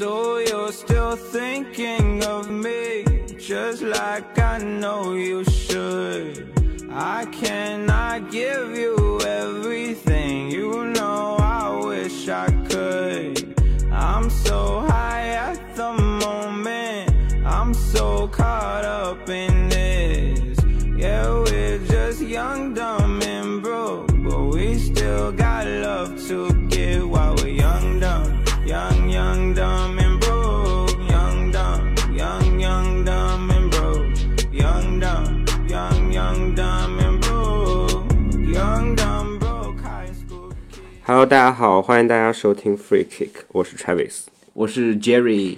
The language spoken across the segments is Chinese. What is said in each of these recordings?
So you're still thinking of me, just like I know you should. I cannot give you everything, Hello，大家好，欢迎大家收听 Free Kick，我是 Travis。我是 Jerry，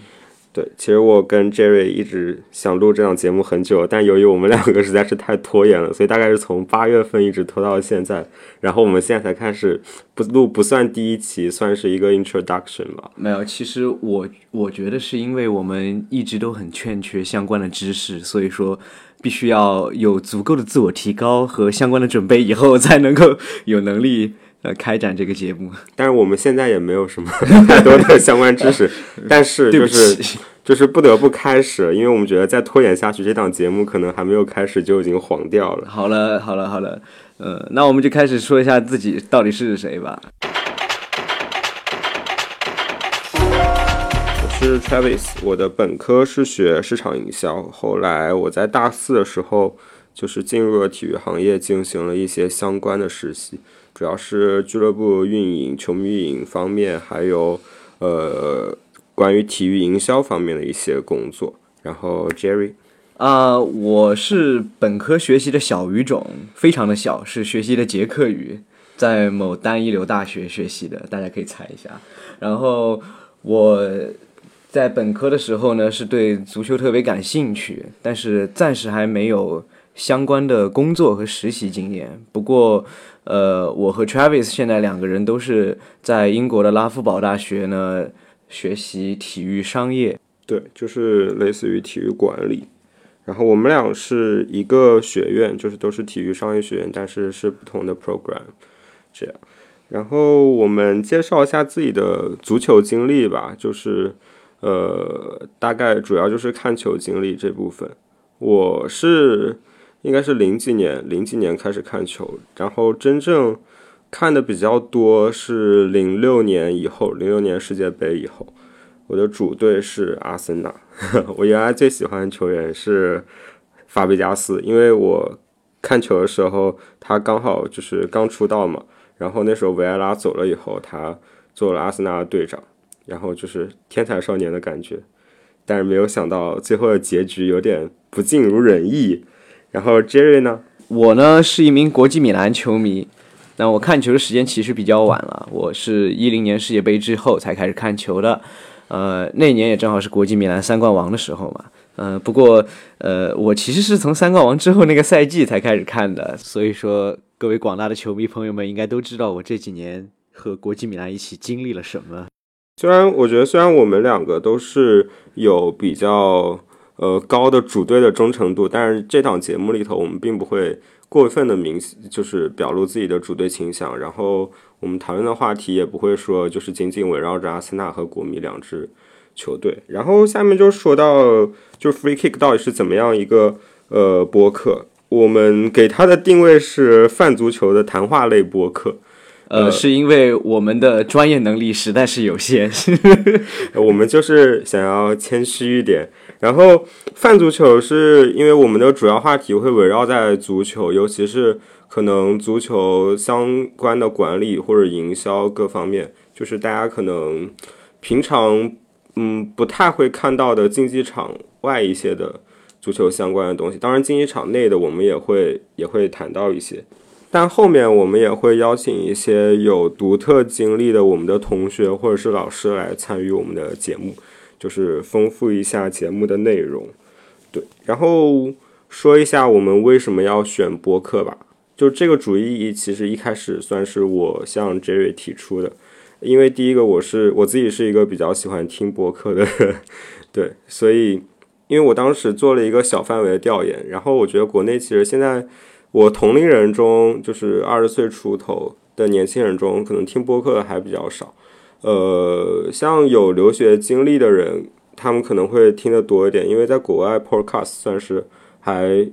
对，其实我跟 Jerry 一直想录这档节目很久，但由于我们两个实在是太拖延了，所以大概是从八月份一直拖到现在。然后我们现在才开始不录，不算第一期，算是一个 introduction 吧。没有，其实我我觉得是因为我们一直都很欠缺相关的知识，所以说必须要有足够的自我提高和相关的准备，以后才能够有能力呃开展这个节目。但是我们现在也没有什么太多的相关知识，但是就是，就是不得不开始，因为我们觉得再拖延下去，这档节目可能还没有开始就已经黄掉了。好了好了好了，呃，那我们就开始说一下自己到底是谁吧。我是 Travis，我的本科是学市场营销，后来我在大四的时候就是进入了体育行业，进行了一些相关的实习，主要是俱乐部运营、球迷运营方面，还有呃关于体育营销方面的一些工作。然后 Jerry，啊、我是本科学习的小语种，非常的小，是学习的捷克语，在某单一流大学学习的，大家可以猜一下。然后我在本科的时候呢，是对足球特别感兴趣，但是暂时还没有相关的工作和实习经验。不过，呃，我和 Travis 现在两个人都是在英国的拉夫堡大学呢学习体育商业。对，就是类似于体育管理。然后我们俩是一个学院，就是都是体育商业学院，但是是不同的 program，这样。然后我们介绍一下自己的足球经历吧，就是呃，大概主要就是看球经历这部分。我是应该是零几年，零几年开始看球，然后真正看的比较多是零六年以后，零六年世界杯以后。我的主队是阿森纳，我原来最喜欢的球员是法比加斯，因为我看球的时候他刚好就是刚出道嘛，然后那时候维埃拉走了以后，他做了阿森纳的队长，然后就是天才少年的感觉，但是没有想到最后的结局有点不尽如人意。然后 Jerry 呢？我呢是一名国际米兰球迷，那我看球的时间其实比较晚了，我是一零年世界杯之后才开始看球的，呃，那年也正好是国际米兰三冠王的时候嘛，呃，不过呃，我其实是从三冠王之后那个赛季才开始看的，所以说各位广大的球迷朋友们应该都知道我这几年和国际米兰一起经历了什么。虽然我觉得，虽然我们两个都是有比较呃高的主队的忠诚度，但是这档节目里头，我们并不会过分的明，就是表露自己的主队倾向。然后我们讨论的话题也不会说就是仅仅围绕着阿森纳和国米两支球队。然后下面就说到，就 Free Kick 到底是怎么样一个呃播客？我们给它的定位是泛足球的谈话类播客。呃，是因为我们的专业能力实在是有限。我们就是想要谦虚一点。然后泛足球是因为我们的主要话题会围绕在足球，尤其是可能足球相关的管理或者营销各方面，就是大家可能平常嗯不太会看到的竞技场外一些的足球相关的东西。当然，竞技场内的我们也会也会谈到一些。但后面我们也会邀请一些有独特经历的我们的同学或者是老师来参与我们的节目，就是丰富一下节目的内容。对，然后说一下我们为什么要选播客吧。就这个主意其实一开始算是我向 Jerry 提出的，因为第一个我是我自己是一个比较喜欢听播客的人，对，所以因为我当时做了一个小范围的调研，然后我觉得国内其实现在。我同龄人中，就是二十岁出头的年轻人中，可能听播客的还比较少。呃，像有留学经历的人，他们可能会听得多一点，因为在国外 Podcast 算是还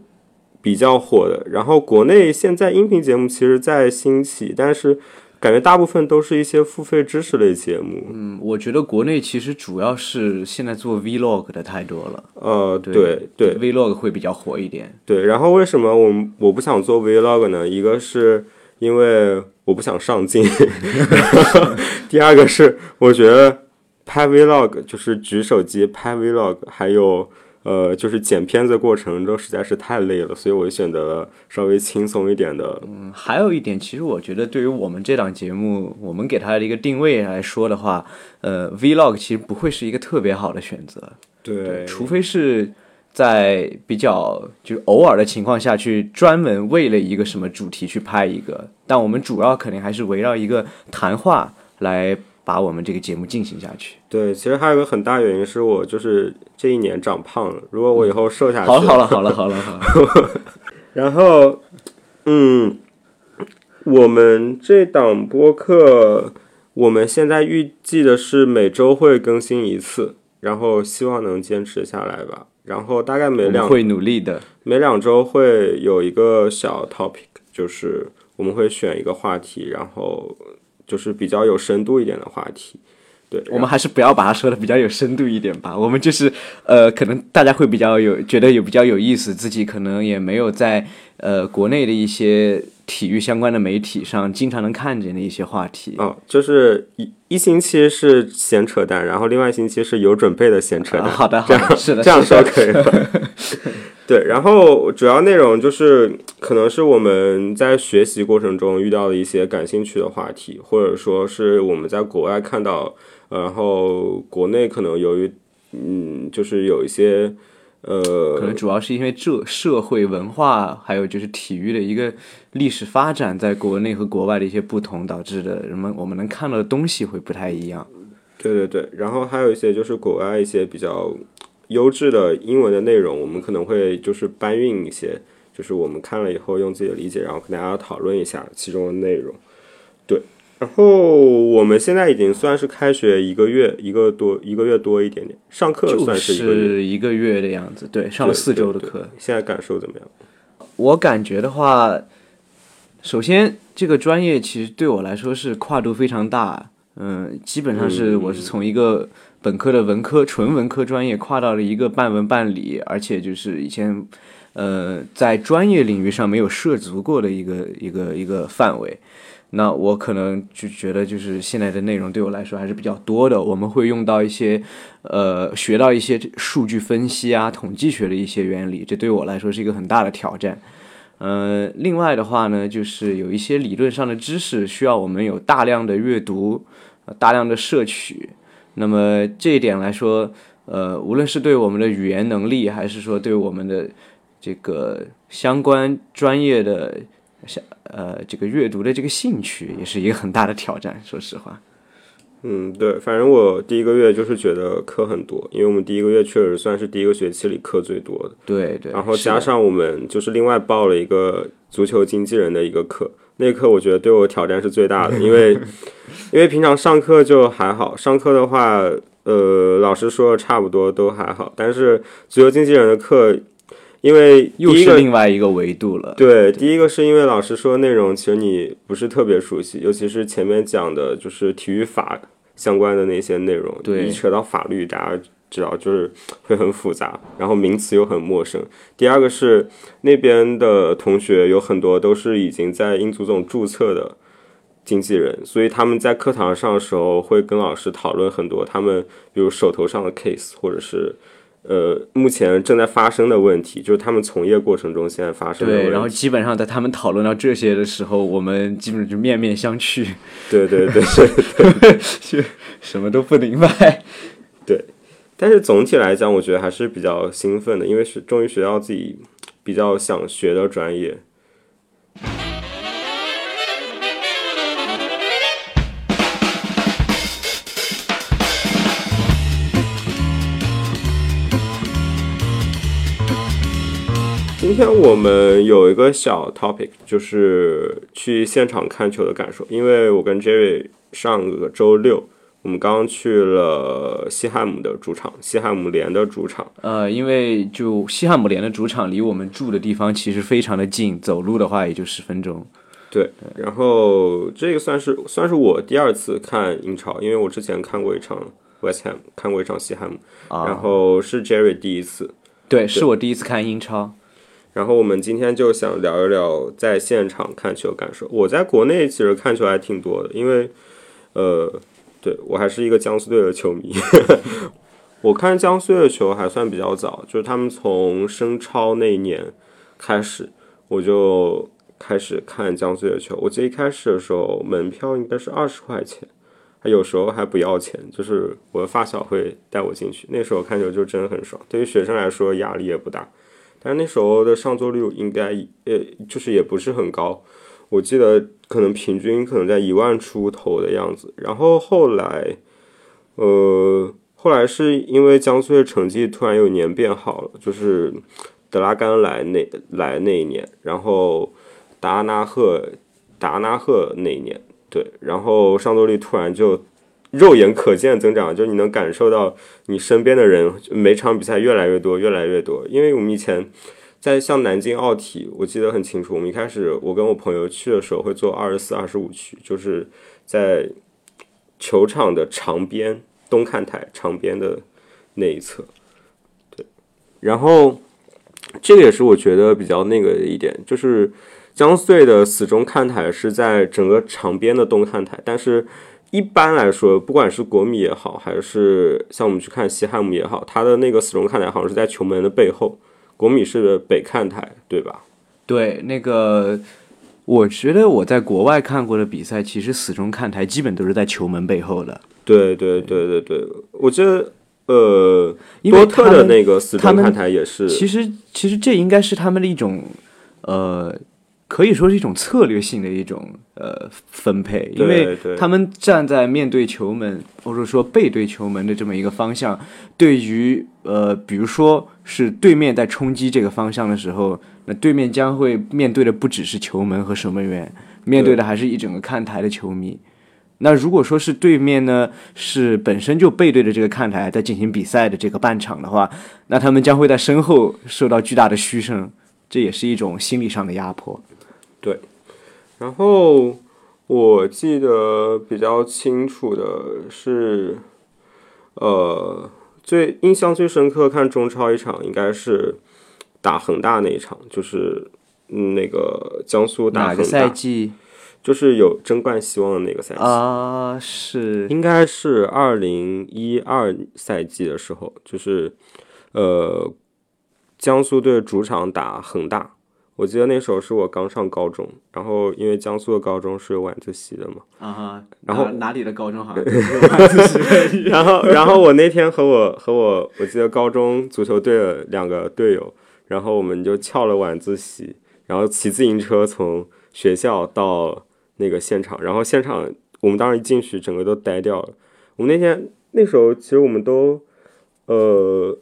比较火的。然后国内现在音频节目其实在兴起，但是感觉大部分都是一些付费知识类节目。嗯，我觉得国内其实主要是现在做 Vlog 的太多了，呃，对对 Vlog 会比较火一点。对。然后为什么我我不想做 Vlog 呢？一个是因为我不想上镜，第二个是我觉得拍 Vlog 就是举手机拍 Vlog，还有呃就是剪片子过程中实在是太累了，所以我选择了稍微轻松一点的。嗯，还有一点，其实我觉得对于我们这档节目，我们给它的一个定位来说的话，呃，Vlog 其实不会是一个特别好的选择，对，除非是在比较就是偶尔的情况下去专门为了一个什么主题去拍一个，但我们主要肯定还是围绕一个谈话来把我们这个节目进行下去。对，其实还有一个很大原因是我就是这一年长胖了，如果我以后瘦下去，好了好了好了好了好了，然后，嗯，我们这档播客，我们现在预计的是每周会更新一次，然后希望能坚持下来吧。然后大概每两会努力的。每两周会有一个小 topic，就是我们会选一个话题，然后就是比较有深度一点的话题。对，我们还是不要把它说的比较有深度一点吧。我们就是，呃，可能大家会比较有觉得有比较有意思，自己可能也没有在呃国内的一些体育相关的媒体上经常能看见的一些话题。哦，就是一一星期是闲扯淡，然后另外一星期是有准备的闲扯淡。啊好的好这样的是的这样说可以吗？对，然后主要内容就是可能是我们在学习过程中遇到的一些感兴趣的话题，或者说是我们在国外看到，呃然后国内可能由于嗯，就是有一些呃，可能主要是因为这社会文化，还有就是体育的一个历史发展，在国内和国外的一些不同，导致的人们我们能看到的东西会不太一样。对对对，然后还有一些就是国外一些比较优质的英文的内容，我们可能会就是搬运一些，就是我们看了以后用自己的理解，然后跟大家讨论一下其中的内容。对，然后我们现在已经算是开学一个月，一个多一个月多一点点，上课算是一个月，是一个月的样子，对，上了四周的对课。。现在感受怎么样？我感觉的话，首先这个专业其实对我来说是跨度非常大，嗯，基本上是我是从一个本科的文科纯文科专业跨到了一个半文半理，而且就是以前呃在专业领域上没有涉足过的一个一个一个范围。那我可能就觉得，就是现在的内容对我来说还是比较多的。我们会用到一些，呃，学到一些数据分析啊、统计学的一些原理，这对我来说是一个很大的挑战。呃，另外的话呢，就是有一些理论上的知识需要我们有大量的阅读、大量的摄取。那么这一点来说，呃，无论是对我们的语言能力，还是说对我们的这个相关专业的像呃这个阅读的这个兴趣，也是一个很大的挑战。说实话，嗯，对，反正我第一个月就是觉得课很多，因为我们第一个月确实算是第一个学期里课最多的。对对，然后加上我们就是另外报了一个足球经纪人的一个课，那个课我觉得对我挑战是最大的，因为 因为平常上课就还好，上课的话，呃，老师说的差不多都还好，但是足球经纪人的课，因为又是另外一个维度了。对，第一个是因为老师说的内容其实你不是特别熟悉，尤其是前面讲的就是体育法相关的那些内容，对一扯到法律，大家知道就是会很复杂，然后名词又很陌生。第二个是那边的同学有很多都是已经在英足总注册的经纪人，所以他们在课堂上的时候会跟老师讨论很多他们比如手头上的 case 或者是。呃，目前正在发生的问题，就是他们从业过程中现在发生的问题。对，然后基本上在他们讨论到这些的时候，我们基本上就面面相觑，对对对对 就什么都不明白。对，但是总体来讲，我觉得还是比较兴奋的，因为是终于学到自己比较想学的专业。今天我们有一个小 topic，就是去现场看球的感受。因为我跟 Jerry 上个周六我们刚刚去了西汉姆的主场，西汉姆联的主场。呃，因为就西汉姆联的主场离我们住的地方其实非常的近，走路的话也就十分钟。对，然后这个算是算是我第二次看英超，因为我之前看过一场 West Ham，看过一场西汉姆，啊然后是 Jerry 第一次。对，是我第一次看英超。然后我们今天就想聊一聊在现场看球感受。我在国内其实看球还挺多的，因为呃，对我还是一个江苏队的球迷。我看江苏的球还算比较早，就是他们从升超那一年开始，我就开始看江苏的球。我记得一开始的时候，门票应该是二十块钱，还有时候还不要钱，就是我的发小会带我进去。那时候看球就真的很爽，对于学生来说压力也不大。但是那时候的上座率应该呃，就是也不是很高，我记得可能平均可能在一万出头的样子。然后后来，呃，后来是因为江苏的成绩突然有年变好了，就是德拉甘来那来那一年，然后达纳赫达纳赫那一年，对，然后上座率突然就肉眼可见增长，就你能感受到你身边的人每场比赛越来越多，越来越多。因为我们以前在像南京奥体，我记得很清楚，我们一开始我跟我朋友去的时候会坐二十四、二十五区，就是在球场的长边东看台长边的那一侧。对，然后这个也是我觉得比较那个的一点，就是江苏队的死忠看台是在整个场边的东看台，但是。一般来说，不管是国米也好，还是像我们去看西汉姆也好，它的那个死忠看台好像是在球门的背后。国米是北看台，对吧？对，那个我觉得我在国外看过的比赛，其实死忠看台基本都是在球门背后的。对对对对对，我觉得呃，因为多特他的那个死忠看台也是，其实其实这应该是他们的一种呃，可以说是一种策略性的一种呃分配，因为他们站在面对球门或者说背对球门的这么一个方向，对于呃，比如说是对面在冲击这个方向的时候，那对面将会面对的不只是球门和守门员，面对的还是一整个看台的球迷。那如果说是对面呢是本身就背对着这个看台在进行比赛的这个半场的话，那他们将会在身后受到巨大的嘘声，这也是一种心理上的压迫。然后我记得比较清楚的是，呃，最印象最深刻看中超一场应该是打恒大那一场，就是嗯那个江苏打哪个恒大，赛季就是有争冠希望的那个赛季。啊、是应该是二零一二赛季的时候，就是呃，江苏队主场打恒大。我记得那时候是我刚上高中，然后因为江苏的高中是有晚自习的嘛，啊哈，然后哪哪里的高中好像 有晚自习的一样然后然后我那天和我和我我记得高中足球队的两个队友，然后我们就翘了晚自习，然后骑自行车从学校到那个现场，然后现场我们当时一进去，整个都呆掉了。我们那天那时候其实我们都呃，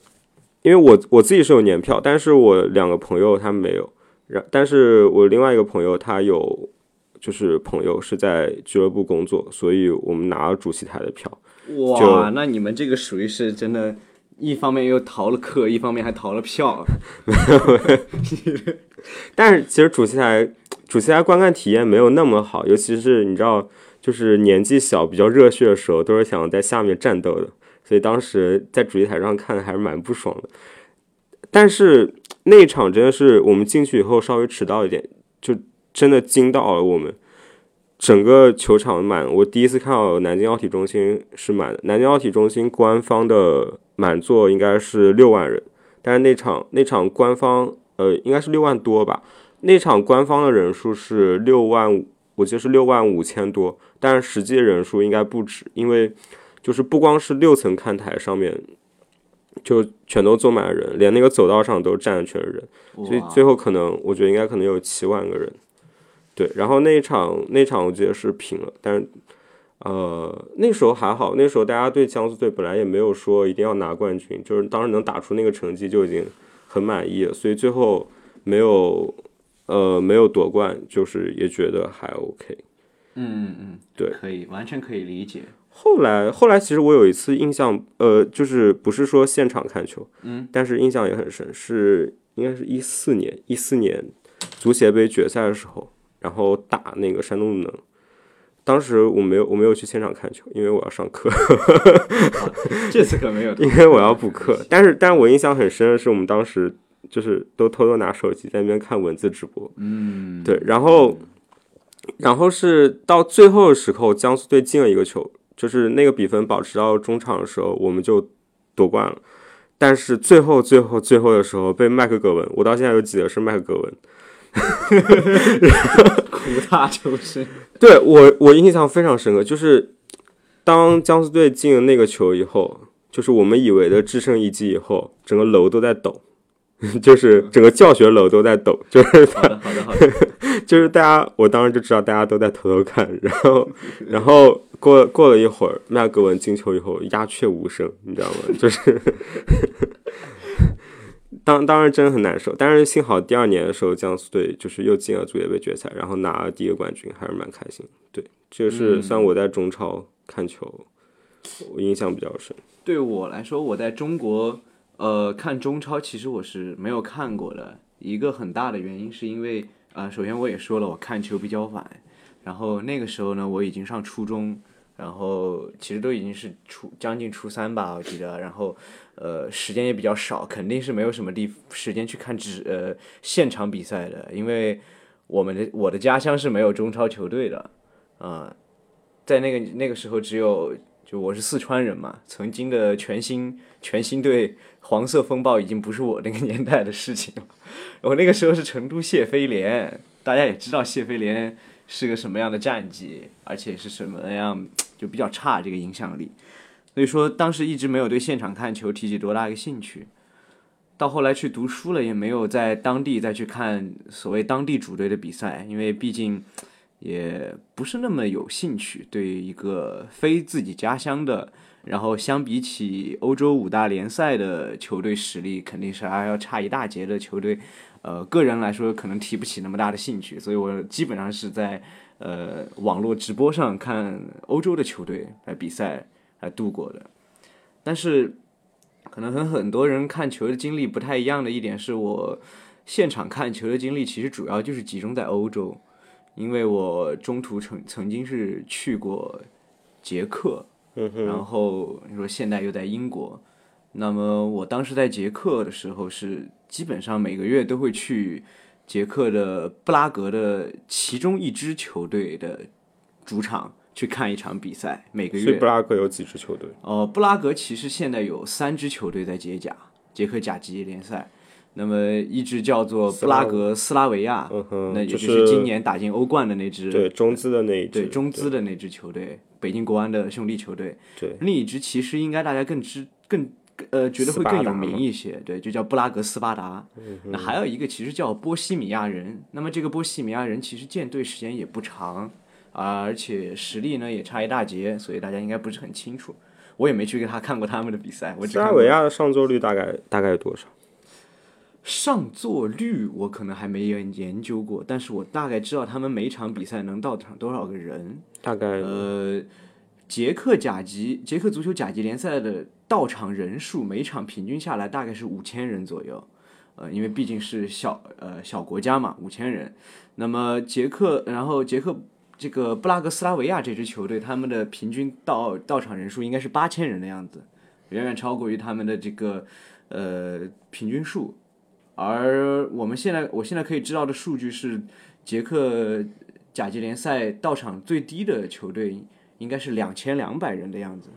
因为我我自己是有年票，但是我两个朋友他们没有，然但是我另外一个朋友他有。就是朋友是在俱乐部工作，所以我们拿了主席台的票。哇，那你们这个属于是真的，一方面又逃了课，一方面还逃了票。但是其实主席台主席台观看体验没有那么好，尤其是你知道，就是年纪小、比较热血的时候，都是想在下面战斗的，所以当时在主席台上看还是蛮不爽的。但是那场真的是我们进去以后稍微迟到一点，就真的惊到了我们。整个球场满，我第一次看到南京奥体中心是满的。南京奥体中心官方的满座应该是六万人，但是那场那场官方呃应该是六万多吧，那场官方的人数是六万，我记得是六万五千多，但是实际人数应该不止，因为就是不光是六层看台上面就全都坐满了人，连那个走道上都站的全是人，所以最后可能我觉得应该可能有七万个人。对，然后那一场那场我记得是平了，但是呃那时候还好，那时候大家对江苏队本来也没有说一定要拿冠军，就是当时能打出那个成绩就已经很满意了，所以最后没有呃没有夺冠，就是也觉得还 OK。嗯嗯嗯，对可以，完全可以理解。后来后来其实我有一次印象，呃，就是不是说现场看球，嗯，但是印象也很深，是应该是一四年一四年足协杯决赛的时候，然后打那个山东鲁能。当时我没有我没有去现场看球，因为我要上课，这次可没有，因为我要补课。但是，但是我印象很深的是，我们当时就是都偷偷拿手机在那边看文字直播。嗯，对，然后，然后是到最后的时候，江苏队进了一个球，就是那个比分保持到中场的时候，我们就夺冠了。但是最后最后最后的时候被麦克格文，我到现在有记得是麦克格文。苦大仇深。对我我印象非常深刻，就是当江苏队进了那个球以后，就是我们以为的制胜一击以后，整个楼都在抖，就是整个教学楼都在抖，就是好的，好的，好的。就是大家，我当时就知道大家都在偷偷看，然后然后过过了一会儿，麦格文进球以后鸦雀无声，你知道吗？就是。当当然真的很难受，但是幸好第二年的时候，江苏队就是又进了足协杯决赛，然后拿了第一个冠军，还是蛮开心。对，这个是算我在中超看球，我印象比较深。对我来说，我在中国呃看中超，其实我是没有看过的。一个很大的原因是因为呃，首先我也说了，我看球比较晚，然后那个时候呢，我已经上初中，然后其实都已经是初将近初三吧，我记得，然后。呃，时间也比较少，肯定是没有什么地时间去看只呃现场比赛的，因为我们的我的家乡是没有中超球队的，啊，在那个那个时候只有就我是四川人嘛，曾经的全新全新队黄色风暴已经不是我那个年代的事情了，我那个时候是成都谢菲联，大家也知道谢菲联是个什么样的战绩，而且是什么样就比较差这个影响力。所以说，当时一直没有对现场看球提起多大一个兴趣。到后来去读书了，也没有在当地再去看所谓当地主队的比赛，因为毕竟也不是那么有兴趣。对于一个非自己家乡的，然后相比起欧洲五大联赛的球队实力，肯定是还要差一大截的球队，呃，个人来说可能提不起那么大的兴趣。所以我基本上是在呃网络直播上看欧洲的球队来比赛。来度过的，但是可能和很多人看球的经历不太一样的一点是，我现场看球的经历其实主要就是集中在欧洲，因为我中途曾曾经是去过捷克，然后你说现在又在英国，那么我当时在捷克的时候是基本上每个月都会去捷克的布拉格的其中一支球队的主场。去看一场比赛，每个月。所以布拉格有几支球队？哦，布拉格其实现在有三支球队在捷甲，捷克甲级联赛。那么一支叫做布拉格斯拉维亚，那也就是今年打进欧冠的那支，对中资的那一支，对中资的那支球队，北京国安的兄弟球队。对，另一支其实应该大家更知更呃觉得会更有名一些，对，就叫布拉格斯巴达。那还有一个其实叫波西米亚人，那么这个波西米亚人其实建队时间也不长。啊，而且实力呢也差一大截，所以大家应该不是很清楚。我也没去给他看过他们的比赛。我拉维亚的上座率大概大概有多少？上座率我可能还没有研究过，但是我大概知道他们每场比赛能到场多少个人。大概呃，捷克甲级、捷克足球甲级联赛的到场人数，每场平均下来大概是五千人左右。呃，因为毕竟是小呃小国家嘛，五千人。那么捷克，然后捷克。这个布拉格斯拉维亚这支球队，他们的平均到到场人数应该是八千人的样子，远远超过于他们的这个呃平均数。而我们现在我现在可以知道的数据是，捷克甲级联赛到场最低的球队应该是两千两百人的样子。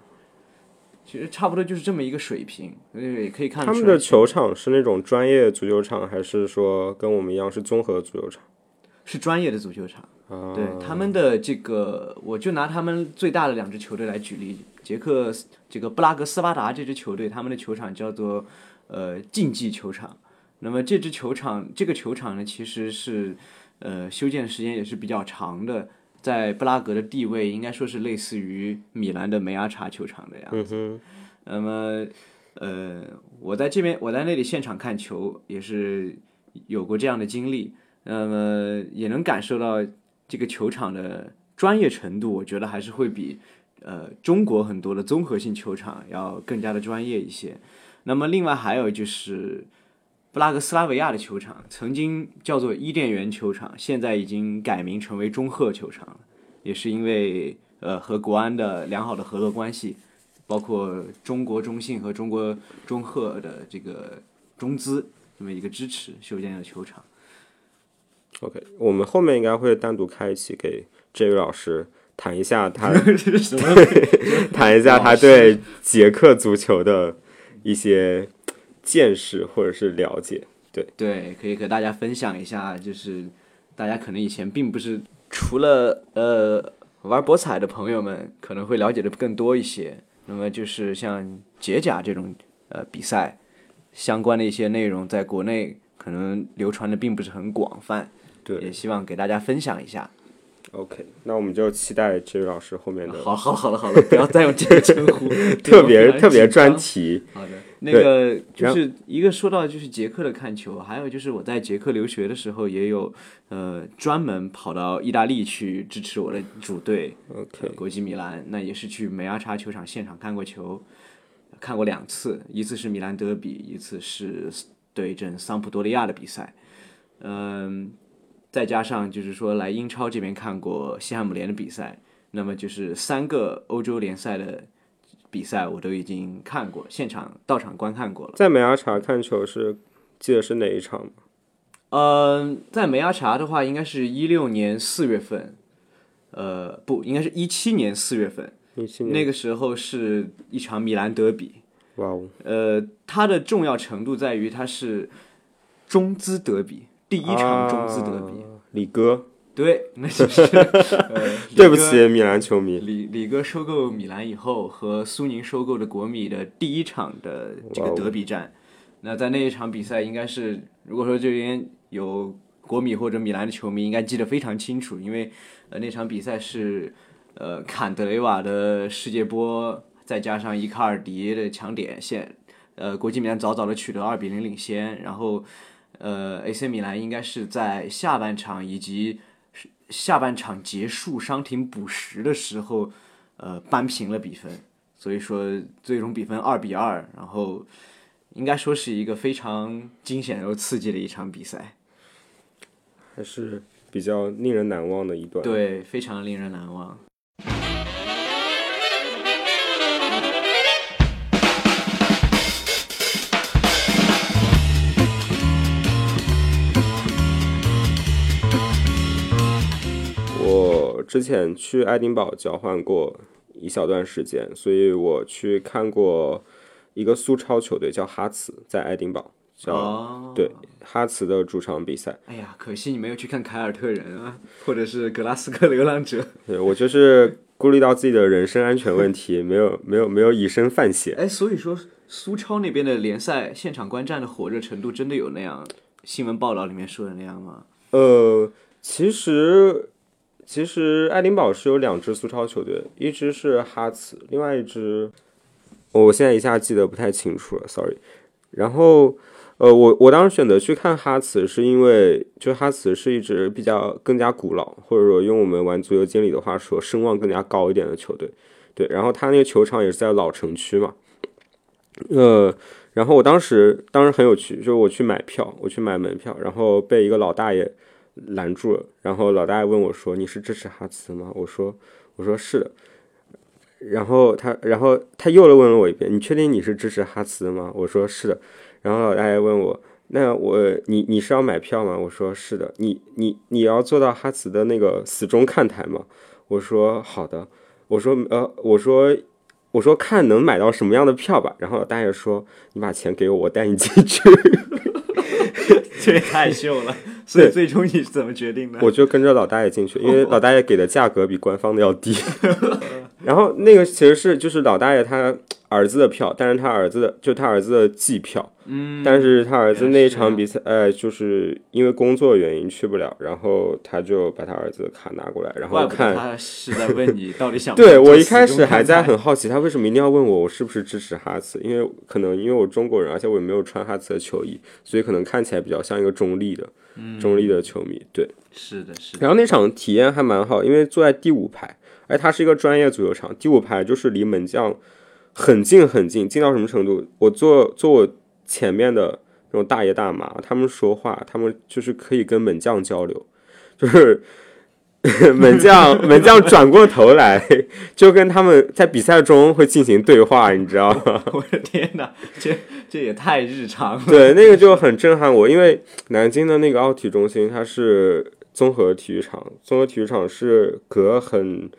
其实差不多就是这么一个水平，也可以看他们的球场是那种专业足球场，还是说跟我们一样是综合足球场？是专业的足球场。对他们的这个，我就拿他们最大的两支球队来举例，捷克这个布拉格斯巴达这支球队，他们的球场叫做呃竞技球场。那么这支球场，这个球场呢，其实是呃修建时间也是比较长的，在布拉格的地位应该说是类似于米兰的梅阿查球场的样子。那么呃，我在这边我在那里现场看球也是有过这样的经历，那么也能感受到。这个球场的专业程度，我觉得还是会比呃中国很多的综合性球场要更加的专业一些。那么另外还有就是布拉格斯拉维亚的球场，曾经叫做伊甸园球场，现在已经改名成为中赫球场了，也是因为呃和国安的良好的合作关系，包括中国中信和中国中赫的这个中资这么一个支持，修建的球场。OK，我们后面应该会单独开一期给这位老师谈一下他？谈一下他对捷克足球的一些见识或者是了解。对对，可以和大家分享一下，就是大家可能以前并不是除了呃玩博彩的朋友们可能会了解的更多一些，那么就是像解甲这种呃比赛相关的一些内容，在国内可能流传的并不是很广泛，对也希望给大家分享一下。OK，那我们就期待这位老师后面的好，好，好了，好了，不要再用这个称呼，特别特别专题。好的，那个就是一个说到就是捷克的看球，还有就是我在捷克留学的时候，也有呃专门跑到意大利去支持我的主队 OK，呃国际米兰，那也是去梅阿查球场现场看过球，看过两次，一次是米兰德比，一次是对阵桑普多利亚的比赛，嗯，再加上就是说来英超这边看过西汉姆联的比赛，那么就是三个欧洲联赛的比赛我都已经看过，现场到场观看过了。在梅阿查看球是记得是哪一场吗？嗯，在梅阿查的话，应该是一六年四月份，呃，不，应该是一七年四月份。一七年。那个时候是一场米兰德比，哇哦，呃，它的重要程度在于它是中资德比，第一场中资德比。啊李哥，对，那就是、呃、对不起，米兰球迷。李李哥收购米兰以后，和苏宁收购的国米的第一场的这个德比战，那在那一场比赛，应该是如果说这边有国米或者米兰的球迷，应该记得非常清楚，因为呃那场比赛是呃坎德雷瓦的世界波，再加上伊卡尔迪的抢点线，呃国际米兰早早的取得二比零领先，然后呃 AC 米兰应该是在下半场以及下半场结束伤停补时的时候，呃，扳平了比分，所以说最终比分二比二，然后应该说是一个非常惊险又刺激的一场比赛，还是比较令人难忘的一段。，对，非常令人难忘。之前去爱丁堡交换过一小段时间，所以我去看过一个苏超球队叫哈茨，在爱丁堡叫、哦，对哈茨的主场比赛。哎呀，可惜你没有去看凯尔特人啊，或者是格拉斯哥流浪者。对我就是顾虑到自己的人身安全问题，没有 没有没有以身犯险。哎，所以说苏超那边的联赛现场观战的火热程度，真的有那样新闻报道里面说的那样吗？呃，其实其实爱丁堡是有两支苏超球队，一支是哈茨，另外一支我现在一下记得不太清楚了，sorry。然后呃，我我当时选择去看哈茨，是因为就哈茨是一支比较更加古老，或者说用我们玩足球经理的话说，声望更加高一点的球队。对，然后他那个球场也是在老城区嘛，呃，然后我当时当时很有趣，就是我去买票，我去买门票，然后被一个老大爷拦住了，然后老大爷问我说：“你是支持哈茨吗？”我说：“我说是的。”然后他，然后他又问了我一遍：“你确定你是支持哈茨的吗？”我说：“是的。”然后老大爷问我：“那我你你是要买票吗？”我说：“是的。”你你你要坐到哈茨的那个死忠看台吗？我说：“好的。”我说：“呃，我说。”我说看能买到什么样的票吧，然后老大爷说：“你把钱给我，我带你进去。”这也太秀了。所以最终你是怎么决定的？我就跟着老大爷进去，因为老大爷给的价格比官方的要低。然后那个其实是就是老大爷他儿子的票，但是他儿子的就他儿子的季票，嗯，但是他儿子那原来是这样场比赛，哎，就是因为工作原因去不了，然后他就把他儿子的卡拿过来，然后看。他是在问你 到底想不对我一开始还在很好奇，他为什么一定要问我我是不是支持哈茨，因为可能因为我中国人，而且我也没有穿哈茨的球衣，所以可能看起来比较像一个中立的、中立的球迷。对，是的，是的，然后那场体验还蛮好，因为坐在第五排，哎它是一个专业足球场，第五排就是离门将很近很近，近到什么程度？我坐坐我前面的那种大爷大妈，他们说话，他们就是可以跟门将交流，就是 门将 门将转过头来，就跟他们在比赛中会进行对话，你知道吗？我的天哪，这这也太日常了。对，那个就很震撼我，因为南京的那个奥体中心它是综合体育场，综合体育场是隔很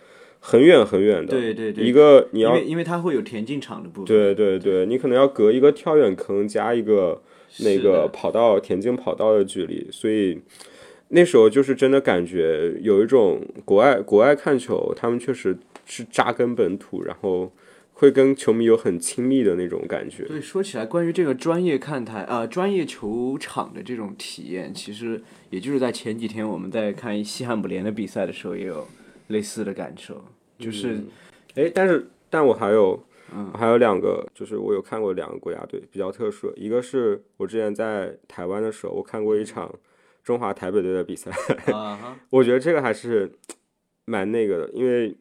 很远很远的，对对对，一个你要因为因为它会有田径场的部分，对对对，你可能要隔一个跳远坑加一个那个跑道田径跑道的距离，所以那时候就是真的感觉有一种国外国外看球，他们确实是扎根本土，然后会跟球迷有很亲密的那种感觉。对，说起来，关于这个专业看台啊、专业球场的这种体验，其实也就是在前几天我们在看西汉姆联的比赛的时候，也有类似的感受，就是、哎，但是但我还有，嗯。还有两个，就是我有看过两个国家队比较特殊的，一个是我之前在台湾的时候，我看过一场中华台北队的比赛，啊，我觉得这个还是蛮那个的，因为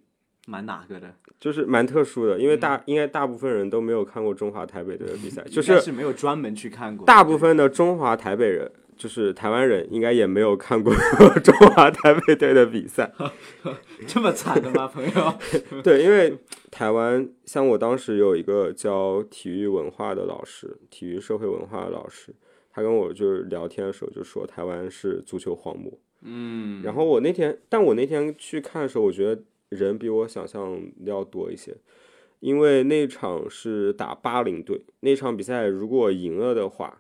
蛮哪个的，就是蛮特殊的，因为大、应该大部分人都没有看过中华台北队的比赛，就是没有专门去看过，大部分的中华台北人。就是台湾人应该也没有看过 中华台北队的比赛，这么惨的吗，朋友？对，因为台湾像我当时有一个教体育文化的老师，体育社会文化的老师，他跟我就是聊天的时候就说台湾是足球荒漠。嗯，然后我那天，但我那天去看的时候，我觉得人比我想象的要多一些，因为那场是打八零队，那场比赛如果赢了的话，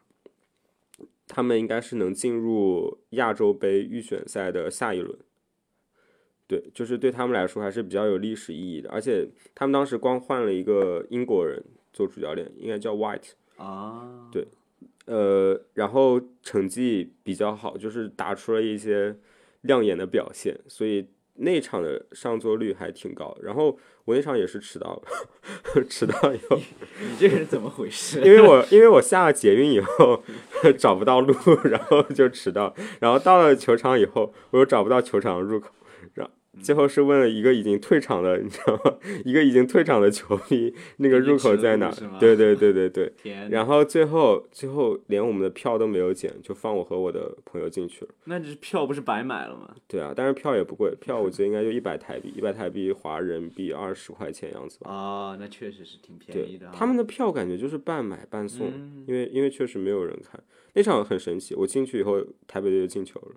他们应该是能进入亚洲杯预选赛的下一轮。对，就是对他们来说还是比较有历史意义的，而且他们当时光换了一个英国人做主教练，应该叫 White，啊，对呃，然后成绩比较好，就是打出了一些亮眼的表现，所以那场的上座率还挺高。然后我那场也是迟到了，迟到以后，你这个人怎么回事？因为我因为我下了捷运以后找不到路，然后就迟到，然后到了球场以后，我又找不到球场的入口。最后是问了一个已经退场的，你知道吗？一个已经退场的球迷，那个入口在哪？对对对对对。天，然后最后最后连我们的票都没有捡，就放我和我的朋友进去了。那这票不是白买了吗？对啊，但是票也不贵，票我 觉得应该就一百台币，一百台币华人民币二十块钱样子吧。啊，那确实是挺便宜的啊。，他们的票感觉就是半买半送，嗯因为因为确实没有人看那场很神奇，我进去以后台北队就进球了，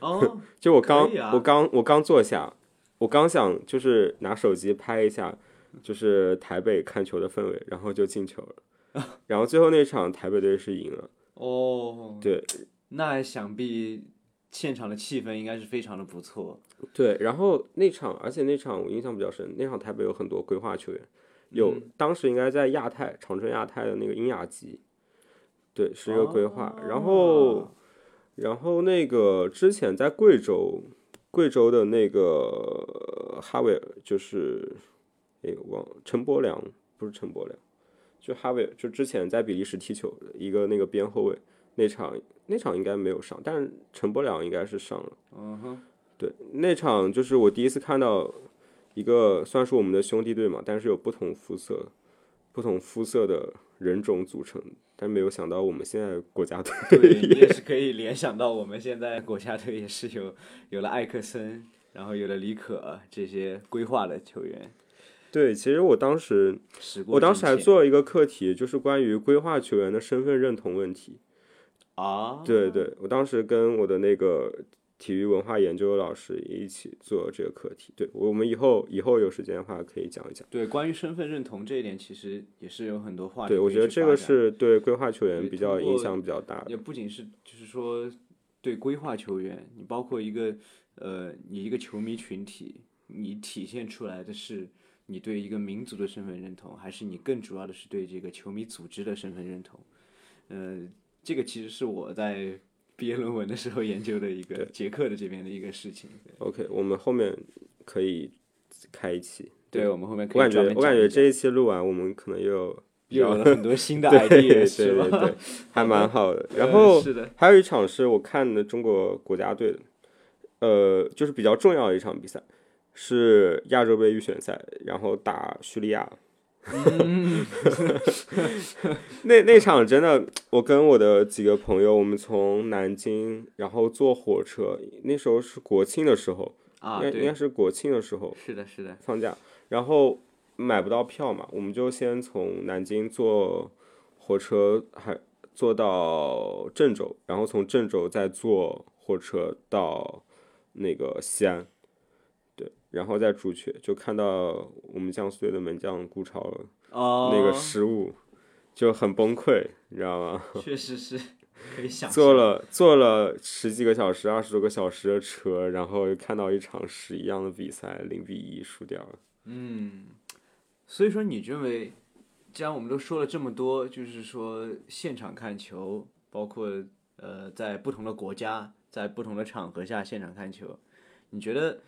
哦，就我刚、啊。我刚我刚坐下，我刚想就是拿手机拍一下，就是台北看球的氛围，然后就进球了，然后最后那场台北队是赢了，哦，对，那想必现场的气氛应该是非常的不错。对，然后那场，而且那场我印象比较深，那场台北有很多规划球员，有、嗯。当时应该在亚太长春亚太的那个殷雅吉，对，是一个规划。然后，哦然后那个之前在贵州，贵州的那个哈维尔就是，哎，忘了陈柏良不是陈柏良，就哈维尔，就之前在比利时踢球的一个那个边后卫，那场那场应该没有上，但是陈柏良应该是上了。嗯哼，对，那场就是我第一次看到一个算是我们的兄弟队嘛，但是有不同肤色、不同肤色的人种组成，但没有想到我们现在国家队对，你也是可以联想到我们现在国家队也是有有了艾克森，然后有了李可这些规划的球员。对，其实我当时我当时还做了一个课题，就是关于规划球员的身份认同问题。啊，对对，我当时跟我的那个体育文化研究的老师一起做这个课题。对我们以后以后有时间的话可以讲一讲。对，关于身份认同这一点，其实也是有很多话题对，我觉得这个是对规划球员比较影响比较大的。也不仅是就是说对规划球员，你包括一个呃，你一个球迷群体，你体现出来的是你对一个民族的身份认同，还是你更主要的是对这个球迷组织的身份认同？呃，这个其实是我在毕业论文的时候研究的一个捷克的这边的一个事情。OK，我们后面可以开一期。对，我们后面可我感觉我感觉这一期录完，我们可能又有又有了很多新的 对 idea，对是吧？对对，还蛮好的。然呃后是的，还有一场是我看的中国国家队的，呃，就是比较重要的一场比赛，是亚洲杯预选赛，然后打叙利亚。嗯 那那场真的，我跟我的几个朋友，我们从南京，然后坐火车，那时候是国庆的时候，啊，应该应该，是国庆的时候是的，是的，放假，然后买不到票嘛，我们就先从南京坐火车，还坐到郑州，然后从郑州再坐火车到那个西安，对，然后再出去，就看到我们江苏队的门将顾超哦，那个失误，就很崩溃，你知道吗？确实是可以想坐了坐了十几个小时、二十多个小时的车，然后看到一场屎一样的比赛，零比一输掉了。嗯，所以说你认为，既然我们都说了这么多，就是说现场看球，包括呃在不同的国家，在不同的场合下现场看球，你觉得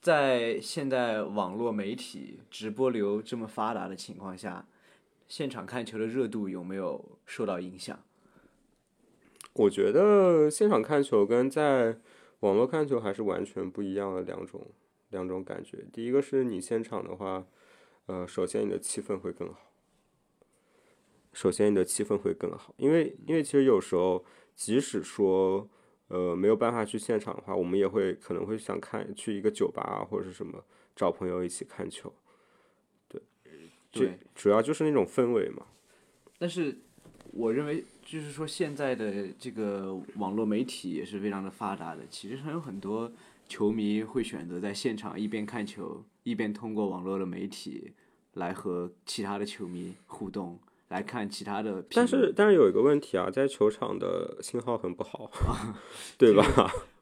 在现在网络媒体直播流这么发达的情况下，现场看球的热度有没有受到影响？我觉得现场看球跟在网络看球还是完全不一样的两种两种感觉。第一个是你现场的话，呃，首先你的气氛会更好，首先你的气氛会更好，因为因为其实有时候即使说呃没有办法去现场的话，我们也会可能会想看去一个酒吧啊或者是什么找朋友一起看球，对，对主要就是那种氛围嘛。但是我认为，就是说现在的这个网络媒体也是非常的发达的，其实还有很多球迷会选择在现场一边看球，一边通过网络的媒体来和其他的球迷互动，来看其他的。但是但是有一个问题啊，在球场的信号很不好，对吧？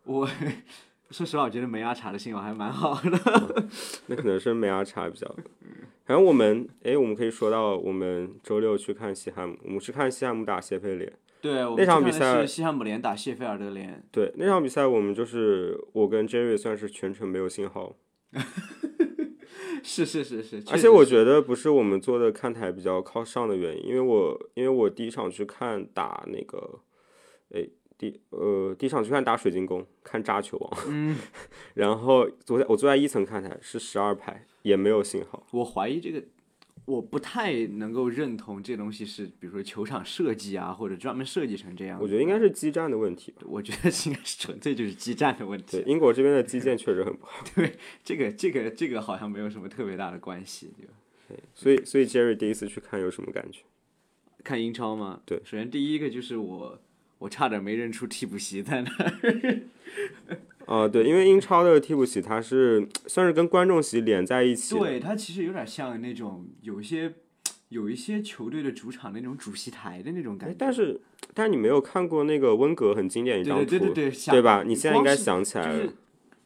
我 说实话，我觉得梅阿查的信号还蛮好的。那可能是梅阿查比较。反正我们，哎，我们可以说到我们周六去看西汉姆，我们去看西汉姆打谢菲联。对，我们那场比赛是西汉姆联打谢菲尔德联。对，那场比赛我们就是我跟 Jerry 算是全程没有信号，是是是是，而且我觉得不是我们坐的看台比较靠上的原因，因为我因为我第一场去看打那个，哎，第呃第一场去看打水晶宫，看扎球王，嗯，然后坐在我坐在一层看台是十二排，也没有信号。我怀疑这个，我不太能够认同这东西是，比如说球场设计啊，或者专门设计成这样。我觉得应该是基站的问题吧。我觉得应该是纯粹就是基站的问对，题。英国这边的基建确实很不好，对这个这个这个好像没有什么特别大的关系。对吧所以所以 Jerry 第一次去看有什么感觉？看英超吗，对首先第一个就是我我差点没认出替补席在那儿。啊、对，因为英超的替补席它是算是跟观众席连在一起的，对，它其实有点像那种有一些有一些球队的主场那种主席台的那种感哎觉。但是但是你没有看过那个温格很经典一张图，对对对对对吧？你现在应该想起来了，就是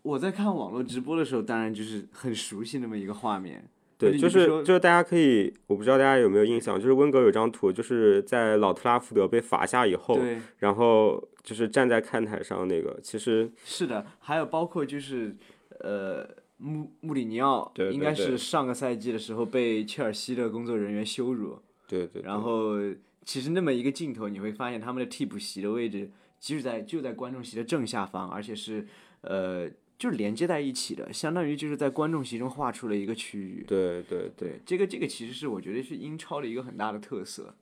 我在看网络直播的时候，当然就是很熟悉那么一个画面。对，就是就是大家可以，我不知道大家有没有印象，就是温格有张图，就是在老特拉福德被罚下以后，对，然后就是站在看台上那个，其实是的，还有包括就是呃，穆穆里尼奥对对应该是上个赛季的时候被切尔西的工作人员羞辱，对。对，然后其实那么一个镜头，你会发现他们的替补席的位置即使在就在观众席的正下方，而且是呃就是连接在一起的，相当于就是在观众席中画出了一个区域。对对对，这个这个其实是我觉得是英超的一个很大的特色。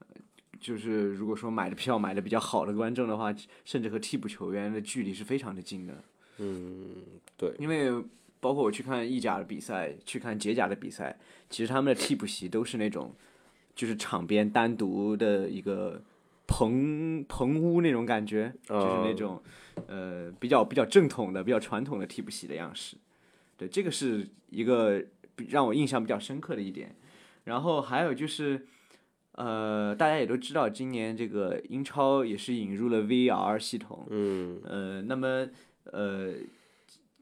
呃就是如果说买的票买的比较好的观众的话，甚至和替补球员的距离是非常的近的。嗯对，因为包括我去看意甲的比赛，去看捷甲的比赛，其实他们的替补席都是那种，就是场边单独的一个棚棚屋那种感觉，就是那哦种呃比较比较正统的、比较传统的替补席的样式。对，这个是一个比让我印象比较深刻的一点。然后还有就是，呃，大家也都知道，今年这个英超也是引入了 VR 系统。嗯呃，那么呃，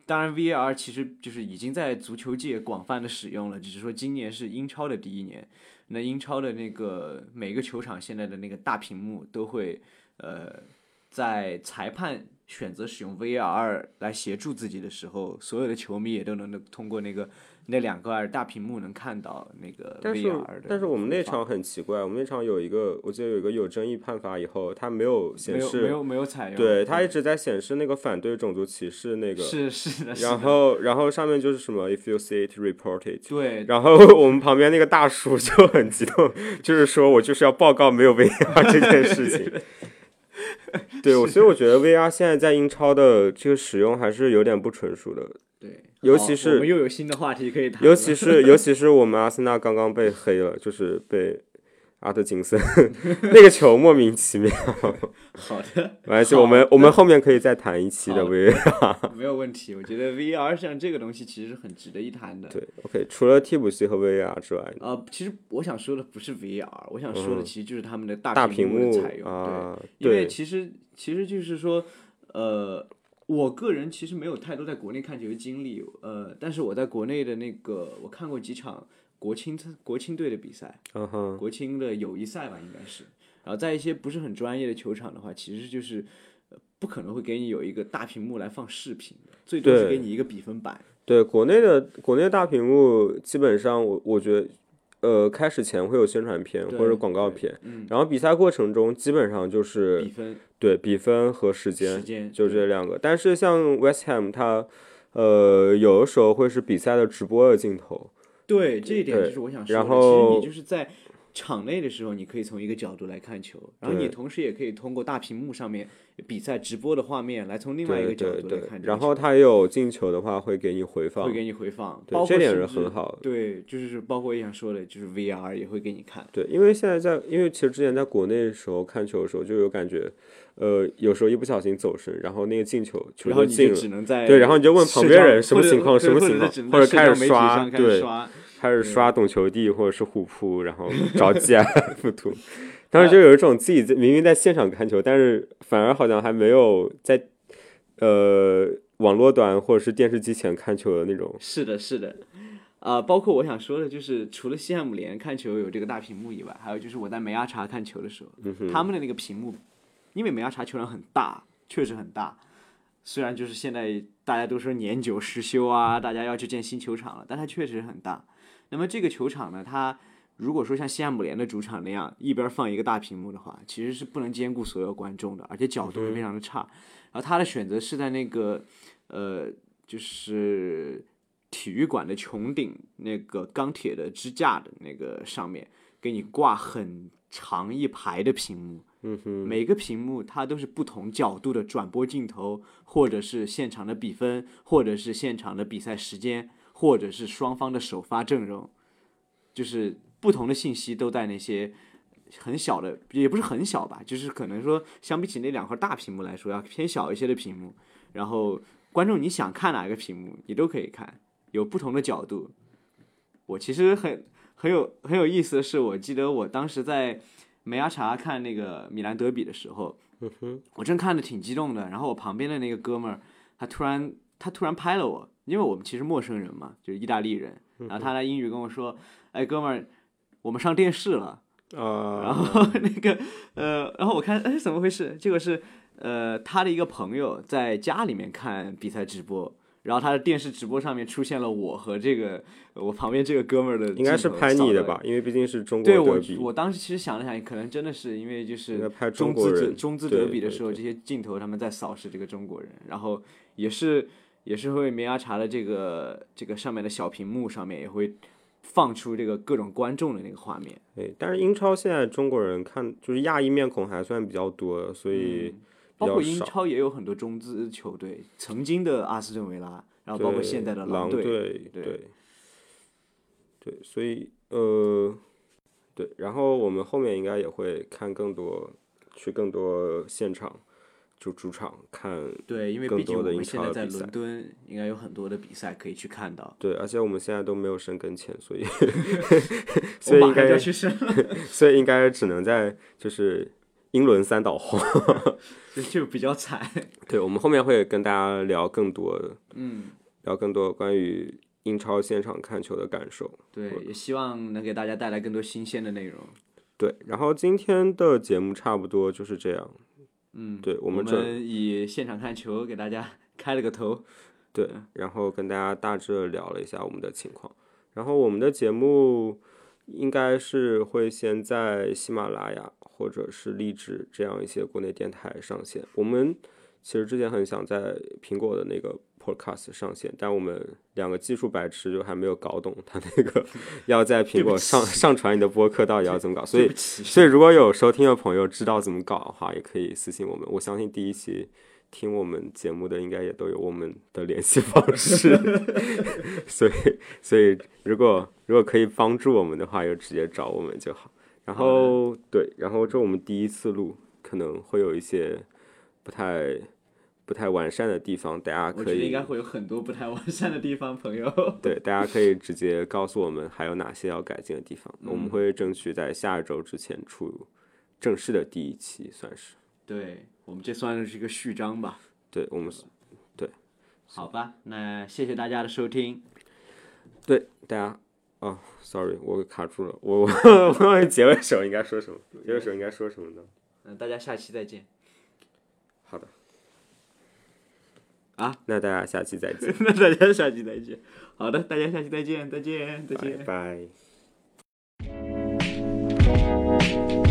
当然，VAR 其实就是已经在足球界广泛的使用了，只是说今年是英超的第一年。那英超的那个每个球场现在的那个大屏幕都会，呃，在裁判选择使用 V R 来协助自己的时候，所有的球迷也都能通过那个那两个大屏幕能看到那个 VAR 但是的。但是我们那场很奇怪，我们那场有一个，我记得有一个有争议判罚以后，它没有显示，有没有没有采用，对，它一直在显示那个反对种族歧视那个，是是的，然后然后上面就是什么 if you see it report it。对然后我们旁边那个大叔就很激动，就是说我就是要报告没有 VR 这件事情。对，我所以我觉得 VR 现在在英超的这个使用还是有点不纯熟的，对，尤其是我们又有新的话题可以谈，尤其是尤其是我们阿森纳刚刚被黑了，就是被阿特金森 那个球莫名其妙。好的，没关系，我们我们后面可以再谈一期的 VR。没有问题。我觉得 VR 像这个东西其实是很值得一谈的。对，OK，除了替补席和 VR 之外，呃，其实我想说的不是 VR，我想说的其实就是他们的嗯大屏幕的采用。啊，对，因为对，其实其实就是说，呃，我个人其实没有太多在国内看球的经历，呃，但是我在国内的那个我看过几场国青国青队的比赛，嗯哼，国青的友谊赛吧，应该是。然后在一些不是很专业的球场的话，其实就是呃不可能会给你有一个大屏幕来放视频的，最多是给你一个比分板。对，国内的国内大屏幕基本上我我觉得，呃，开始前会有宣传片或者广告片，嗯，然后比赛过程中基本上就是比分对比分和时间时间就这两个。但是像 West Ham 它，呃，有的时候会是比赛的直播的镜头，对这一点就是我想说的。然后其实你就是在场内的时候，你可以从一个角度来看球，然后你同时也可以通过大屏幕上面比赛直播的画面来从另外一个角度来看。然后他也有进球的话会给你回放会，给你回放，对包括这点是很好的对，就是包括我想说的，就是 VR 也会给你看。对，因为现在在，因为其实之前在国内的时候看球的时候就有感觉，呃，有时候一不小心走神，然后那个进球球就就进了，只能在对然后你就问旁边人什么情况什么情况或者开始刷对刷开始刷懂球帝或者是虎扑，然后 找 GIF 图，当时就有一种自己在明明在现场看球，但是反而好像还没有在呃网络端或者是电视机前看球的那种。是的，是的，啊、包括我想说的，就是除了西汉姆联看球有这个大屏幕以外，还有就是我在梅阿查看球的时候，嗯他们的那个屏幕，因为梅阿查球场很大，确实很大。虽然就是现在大家都说年久失修啊，大家要去建新球场了，但它确实很大。那么这个球场呢，它如果说像西汉姆联的主场那样一边放一个大屏幕的话，其实是不能兼顾所有观众的，而且角度也非常的差。然后他的选择是在那个呃，就是体育馆的穹顶那个钢铁的支架的那个上面，给你挂很长一排的屏幕。嗯哼，每个屏幕它都是不同角度的转播镜头，或者是现场的比分，或者是现场的比赛时间，或者是双方的首发阵容，就是不同的信息都在那些很小的，也不是很小吧，就是可能说相比起那两块大屏幕来说，要偏小一些的屏幕。然后观众你想看哪个屏幕，你都可以看，有不同的角度。我其实很很有很有意思的是，我记得我当时在梅阿查看那个米兰德比的时候，我正看的挺激动的，然后我旁边的那个哥们儿，他突然他突然拍了我，因为我们其实陌生人嘛，就是意大利人，然后他来英语跟我说：“哎，哥们儿，我们上电视了。”呃，然后那个呃，然后我看哎怎么回事？结果是呃他的一个朋友在家里面看比赛直播，然后他的电视直播上面出现了我和这个我旁边这个哥们儿的，应该是拍你的吧？？因为毕竟是中国对我，我当时其实想了想，可能真的是因为就是拍中资德中资德比的时候，这些镜头他们在扫视这个中国人，然后也是也是会梅阿查的这个这个上面的小屏幕上面也会放出这个各种观众的那个画面。对，但是英超现在中国人看就是亚裔面孔还算比较多，所以嗯包括。英超也有很多中资球队，曾经的阿斯顿维拉，然后包括现在的狼队，队，对对，对，所以呃，对，然后我们后面应该也会看更多，去更多现场，就主场看，对，因为更毕竟我多的英们现在在伦敦，应该有很多的比赛可以去看到。对，而且我们现在都没有申根签，所以 所以应该去申了，所以应该只能在就是英伦三岛晃。就就比较惨。对，我们后面会跟大家聊更多的。嗯，聊更多关于英超现场看球的感受。对，也希望能给大家带来更多新鲜的内容。对，然后今天的节目差不多就是这样。嗯，对我我们这以现场看球给大家 开了个头。对，然后跟大家大致聊了一下我们的情况。然后我们的节目应该是会先在喜马拉雅或者是荔枝这样一些国内电台上线。我们其实之前很想在苹果的那个 Podcast 上线，但我们两个技术白痴就还没有搞懂它那个 要在苹果上上传你的播客到底要怎么搞，所以所以如果有收听的朋友知道怎么搞的话，也可以私信我们。我相信第一期听我们节目的应该也都有我们的联系方式，所以所以如果如果可以帮助我们的话，就直接找我们就好。然后对，然后这我们第一次录，可能会有一些不太不太完善的地方，大家可以应该会有很多不太完善的地方，朋友。对，大家可以直接告诉我们还有哪些要改进的地方，我们会争取在下一周之前出正式的第一期，算是。对我们这算是一个序章吧。对我们，对好吧，那谢谢大家的收听。对大家，哦，sorry，我卡住了，我我 我忘记结尾时候应该说什么，结尾时候应该说什么呢？嗯，大家下期再见。好的，啊，那大家下期再见，那大家下期再见。好的，大家下期再见，再见，再拜见。拜。I